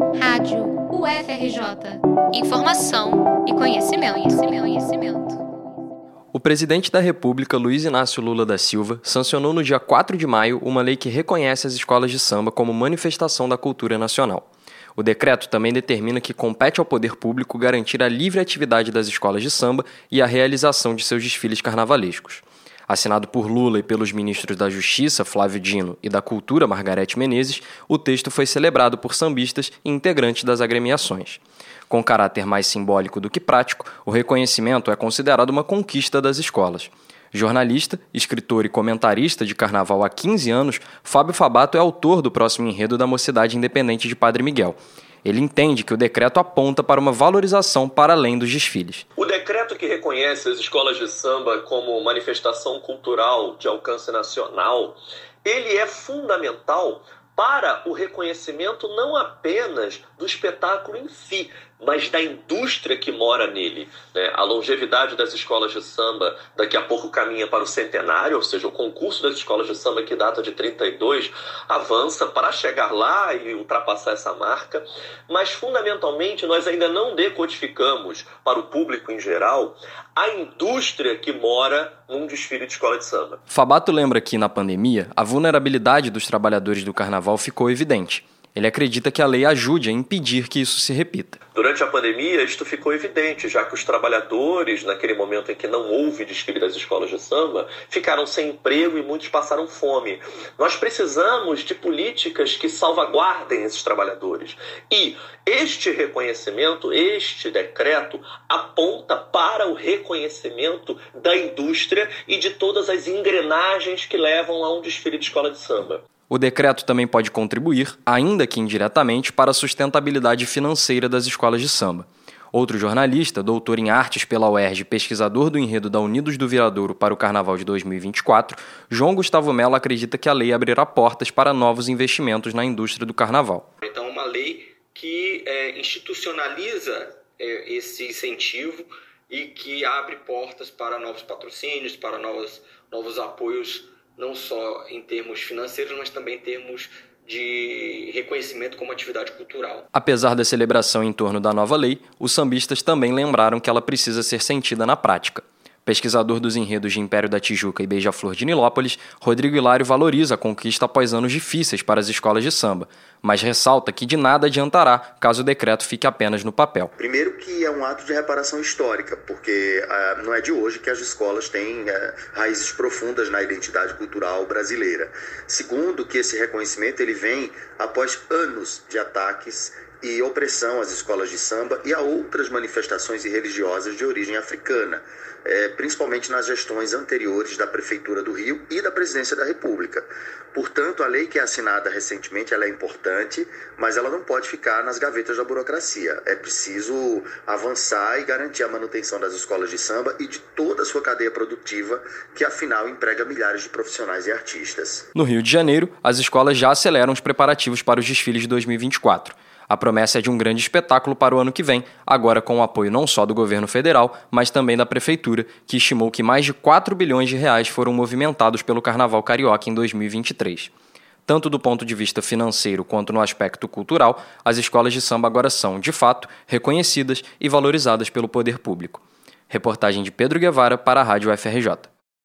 Rádio UFRJ. Informação e conhecimento, conhecimento, conhecimento. O presidente da República, Luiz Inácio Lula da Silva, sancionou no dia 4 de maio uma lei que reconhece as escolas de samba como manifestação da cultura nacional. O decreto também determina que compete ao poder público garantir a livre atividade das escolas de samba e a realização de seus desfiles carnavalescos. Assinado por Lula e pelos ministros da Justiça, Flávio Dino, e da Cultura, Margarete Menezes, o texto foi celebrado por sambistas e integrantes das agremiações. Com caráter mais simbólico do que prático, o reconhecimento é considerado uma conquista das escolas. Jornalista, escritor e comentarista de carnaval há 15 anos, Fábio Fabato é autor do próximo enredo da Mocidade Independente de Padre Miguel. Ele entende que o decreto aponta para uma valorização para além dos desfiles. O decreto que reconhece as escolas de samba como manifestação cultural de alcance nacional, ele é fundamental para o reconhecimento não apenas do espetáculo em si, mas da indústria que mora nele. Né? A longevidade das escolas de samba daqui a pouco caminha para o centenário, ou seja, o concurso das escolas de samba que data de 32 avança para chegar lá e ultrapassar essa marca, mas fundamentalmente nós ainda não decodificamos para o público em geral a indústria que mora num desfile de escola de samba. Fabato lembra que na pandemia a vulnerabilidade dos trabalhadores do carnaval ficou evidente. Ele acredita que a lei ajude a impedir que isso se repita. Durante a pandemia, isto ficou evidente, já que os trabalhadores, naquele momento em que não houve desfile das escolas de samba, ficaram sem emprego e muitos passaram fome. Nós precisamos de políticas que salvaguardem esses trabalhadores. E este reconhecimento, este decreto, aponta para o reconhecimento da indústria e de todas as engrenagens que levam a um desfile de escola de samba. O decreto também pode contribuir, ainda que indiretamente, para a sustentabilidade financeira das escolas de samba. Outro jornalista, doutor em artes pela UERJ, pesquisador do enredo da Unidos do Viradouro para o Carnaval de 2024, João Gustavo Mello acredita que a lei abrirá portas para novos investimentos na indústria do carnaval. Então, uma lei que é, institucionaliza é, esse incentivo e que abre portas para novos patrocínios, para novos, novos apoios não só em termos financeiros, mas também em termos de reconhecimento como atividade cultural. Apesar da celebração em torno da nova lei, os sambistas também lembraram que ela precisa ser sentida na prática. Pesquisador dos enredos de Império da Tijuca e Beija-Flor de Nilópolis, Rodrigo Hilário valoriza a conquista após anos difíceis para as escolas de samba, mas ressalta que de nada adiantará caso o decreto fique apenas no papel. Primeiro que é um ato de reparação histórica, porque uh, não é de hoje que as escolas têm uh, raízes profundas na identidade cultural brasileira. Segundo que esse reconhecimento ele vem após anos de ataques e opressão às escolas de samba e a outras manifestações religiosas de origem africana, é, principalmente nas gestões anteriores da Prefeitura do Rio e da Presidência da República. Portanto, a lei que é assinada recentemente ela é importante, mas ela não pode ficar nas gavetas da burocracia. É preciso avançar e garantir a manutenção das escolas de samba e de toda a sua cadeia produtiva, que afinal emprega milhares de profissionais e artistas. No Rio de Janeiro, as escolas já aceleram os preparativos para os desfiles de 2024. A promessa é de um grande espetáculo para o ano que vem, agora com o apoio não só do governo federal, mas também da prefeitura, que estimou que mais de 4 bilhões de reais foram movimentados pelo Carnaval Carioca em 2023. Tanto do ponto de vista financeiro quanto no aspecto cultural, as escolas de samba agora são, de fato, reconhecidas e valorizadas pelo poder público. Reportagem de Pedro Guevara para a Rádio FRJ.